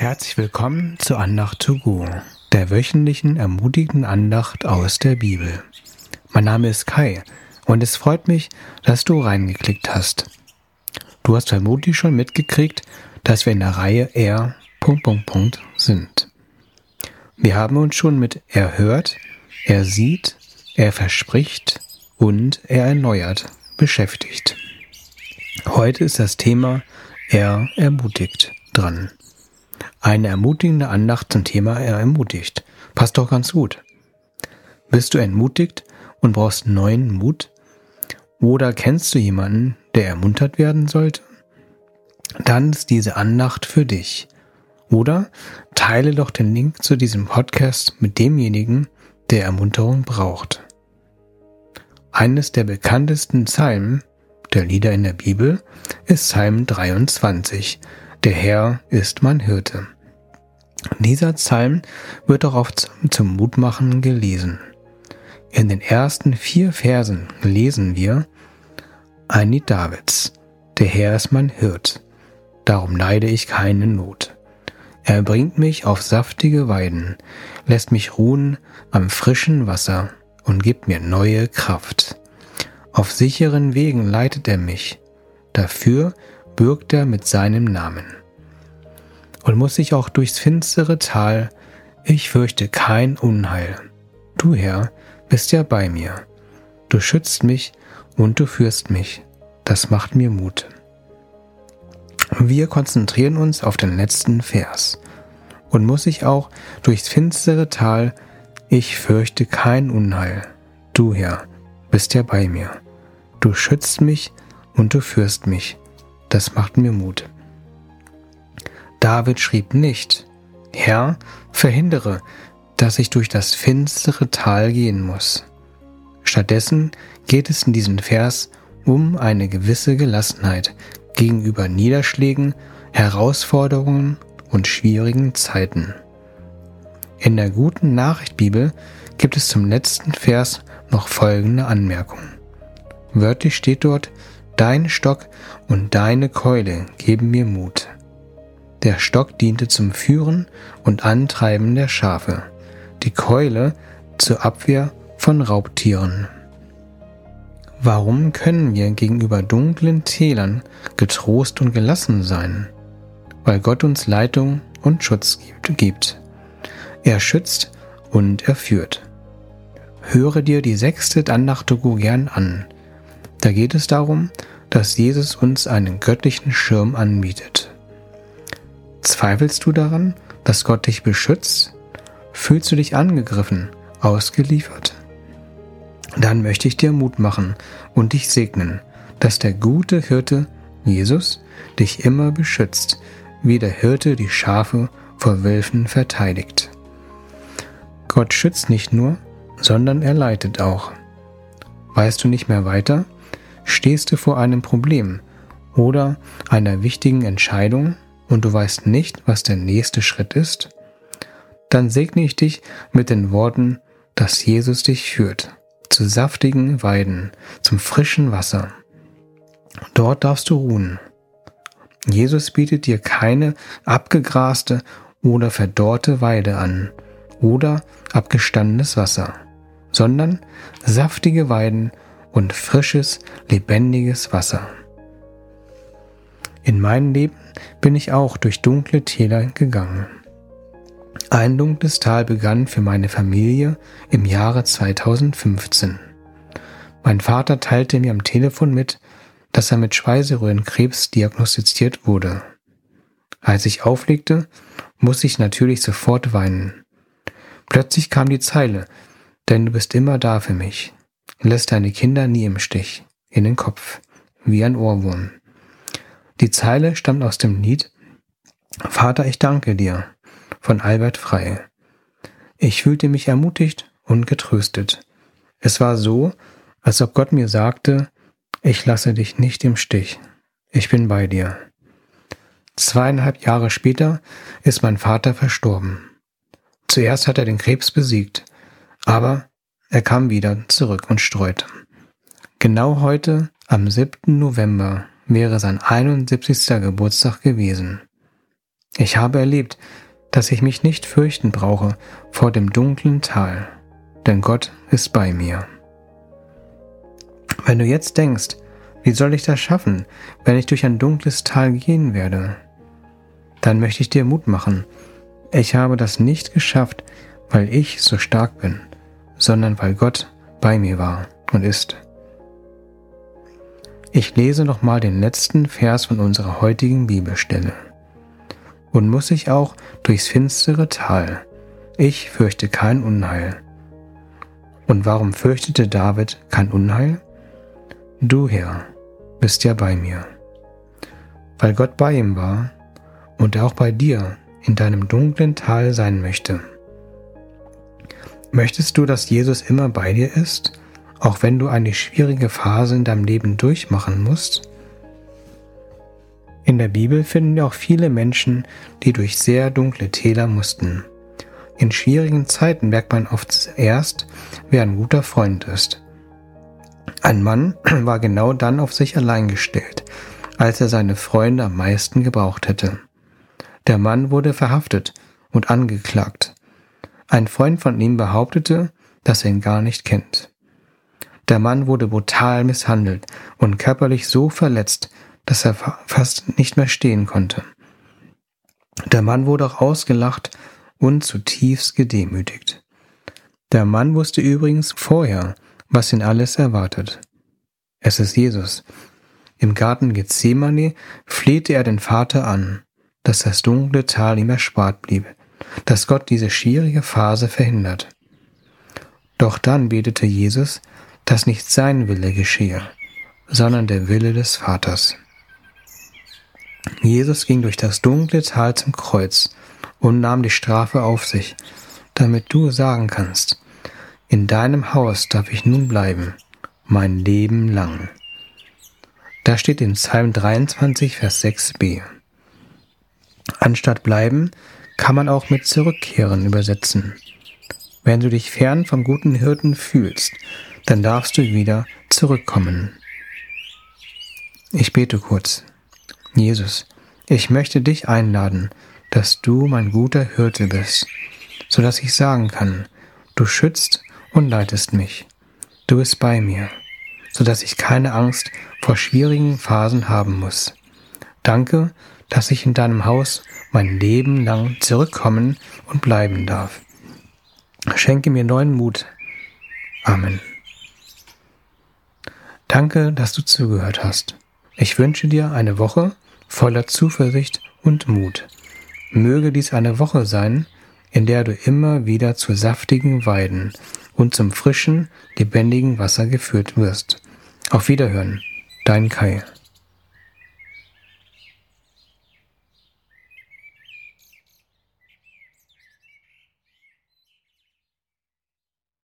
Herzlich willkommen zu Andacht to go, der wöchentlichen ermutigenden Andacht aus der Bibel. Mein Name ist Kai und es freut mich, dass du reingeklickt hast. Du hast vermutlich schon mitgekriegt, dass wir in der Reihe R. sind. Wir haben uns schon mit er hört, er sieht, er verspricht und er erneuert beschäftigt. Heute ist das Thema er ermutigt dran. Eine ermutigende Andacht zum Thema er ermutigt. Passt doch ganz gut. Bist du entmutigt und brauchst neuen Mut? Oder kennst du jemanden, der ermuntert werden sollte? Dann ist diese Andacht für dich. Oder teile doch den Link zu diesem Podcast mit demjenigen, der Ermunterung braucht. Eines der bekanntesten Psalmen der Lieder in der Bibel ist Psalm 23, der Herr ist mein Hirte. Dieser Psalm wird auch oft zum Mutmachen gelesen. In den ersten vier Versen lesen wir ein Lied Davids. Der Herr ist mein Hirt, darum leide ich keine Not. Er bringt mich auf saftige Weiden, lässt mich ruhen am frischen Wasser und gibt mir neue Kraft. Auf sicheren Wegen leitet er mich, dafür bürgt er mit seinem Namen. Und muss ich auch durchs finstere Tal, ich fürchte kein Unheil. Du Herr bist ja bei mir. Du schützt mich und du führst mich. Das macht mir Mut. Wir konzentrieren uns auf den letzten Vers. Und muss ich auch durchs finstere Tal, ich fürchte kein Unheil. Du Herr bist ja bei mir. Du schützt mich und du führst mich das macht mir Mut. David schrieb nicht, Herr, verhindere, dass ich durch das finstere Tal gehen muss. Stattdessen geht es in diesem Vers um eine gewisse Gelassenheit gegenüber Niederschlägen, Herausforderungen und schwierigen Zeiten. In der guten Nachricht Bibel gibt es zum letzten Vers noch folgende Anmerkung. Wörtlich steht dort, Dein Stock und deine Keule geben mir Mut. Der Stock diente zum Führen und Antreiben der Schafe, die Keule zur Abwehr von Raubtieren. Warum können wir gegenüber dunklen Tälern getrost und gelassen sein? Weil Gott uns Leitung und Schutz gibt. Er schützt und er führt. Höre dir die sechste Andacht gern an. Da geht es darum, dass Jesus uns einen göttlichen Schirm anbietet. Zweifelst du daran, dass Gott dich beschützt? Fühlst du dich angegriffen, ausgeliefert? Dann möchte ich dir Mut machen und dich segnen, dass der gute Hirte, Jesus, dich immer beschützt, wie der Hirte die Schafe vor Wölfen verteidigt. Gott schützt nicht nur, sondern er leitet auch. Weißt du nicht mehr weiter? Stehst du vor einem Problem oder einer wichtigen Entscheidung und du weißt nicht, was der nächste Schritt ist? Dann segne ich dich mit den Worten, dass Jesus dich führt, zu saftigen Weiden, zum frischen Wasser. Dort darfst du ruhen. Jesus bietet dir keine abgegraste oder verdorrte Weide an oder abgestandenes Wasser, sondern saftige Weiden und frisches, lebendiges Wasser. In meinem Leben bin ich auch durch dunkle Täler gegangen. Ein dunkles Tal begann für meine Familie im Jahre 2015. Mein Vater teilte mir am Telefon mit, dass er mit Speiseröhrenkrebs diagnostiziert wurde. Als ich auflegte, musste ich natürlich sofort weinen. Plötzlich kam die Zeile, denn du bist immer da für mich lässt deine Kinder nie im Stich, in den Kopf, wie ein Ohrwurm. Die Zeile stammt aus dem Lied Vater, ich danke dir von Albert Frey. Ich fühlte mich ermutigt und getröstet. Es war so, als ob Gott mir sagte, ich lasse dich nicht im Stich, ich bin bei dir. Zweieinhalb Jahre später ist mein Vater verstorben. Zuerst hat er den Krebs besiegt, aber er kam wieder zurück und streute. Genau heute, am 7. November, wäre sein 71. Geburtstag gewesen. Ich habe erlebt, dass ich mich nicht fürchten brauche vor dem dunklen Tal, denn Gott ist bei mir. Wenn du jetzt denkst, wie soll ich das schaffen, wenn ich durch ein dunkles Tal gehen werde? Dann möchte ich dir Mut machen. Ich habe das nicht geschafft, weil ich so stark bin, sondern weil Gott bei mir war und ist. Ich lese nochmal den letzten Vers von unserer heutigen Bibelstelle. Und muss ich auch durchs finstere Tal, ich fürchte kein Unheil. Und warum fürchtete David kein Unheil? Du, Herr, bist ja bei mir. Weil Gott bei ihm war und auch bei dir in deinem dunklen Tal sein möchte. Möchtest du, dass Jesus immer bei dir ist, auch wenn du eine schwierige Phase in deinem Leben durchmachen musst? In der Bibel finden wir auch viele Menschen, die durch sehr dunkle Täler mussten. In schwierigen Zeiten merkt man oft erst, wer ein guter Freund ist. Ein Mann war genau dann auf sich allein gestellt, als er seine Freunde am meisten gebraucht hätte. Der Mann wurde verhaftet und angeklagt. Ein Freund von ihm behauptete, dass er ihn gar nicht kennt. Der Mann wurde brutal misshandelt und körperlich so verletzt, dass er fast nicht mehr stehen konnte. Der Mann wurde auch ausgelacht und zutiefst gedemütigt. Der Mann wusste übrigens vorher, was ihn alles erwartet. Es ist Jesus. Im Garten Gethsemane flehte er den Vater an, dass das dunkle Tal ihm erspart blieb, dass Gott diese schwierige Phase verhindert. Doch dann betete Jesus, dass nicht sein Wille geschehe, sondern der Wille des Vaters. Jesus ging durch das dunkle Tal zum Kreuz und nahm die Strafe auf sich, damit du sagen kannst, in deinem Haus darf ich nun bleiben, mein Leben lang. Da steht in Psalm 23, Vers 6b. Anstatt bleiben kann man auch mit zurückkehren übersetzen. Wenn du dich fern vom guten Hirten fühlst, dann darfst du wieder zurückkommen. Ich bete kurz. Jesus, ich möchte dich einladen, dass du mein guter Hirte bist, so dass ich sagen kann, du schützt und leitest mich. Du bist bei mir, so dass ich keine Angst vor schwierigen Phasen haben muss. Danke, dass ich in deinem Haus mein Leben lang zurückkommen und bleiben darf. Schenke mir neuen Mut. Amen. Danke, dass du zugehört hast. Ich wünsche dir eine Woche voller Zuversicht und Mut. Möge dies eine Woche sein, in der du immer wieder zu saftigen Weiden und zum frischen, lebendigen Wasser geführt wirst. Auf Wiederhören, dein Kai.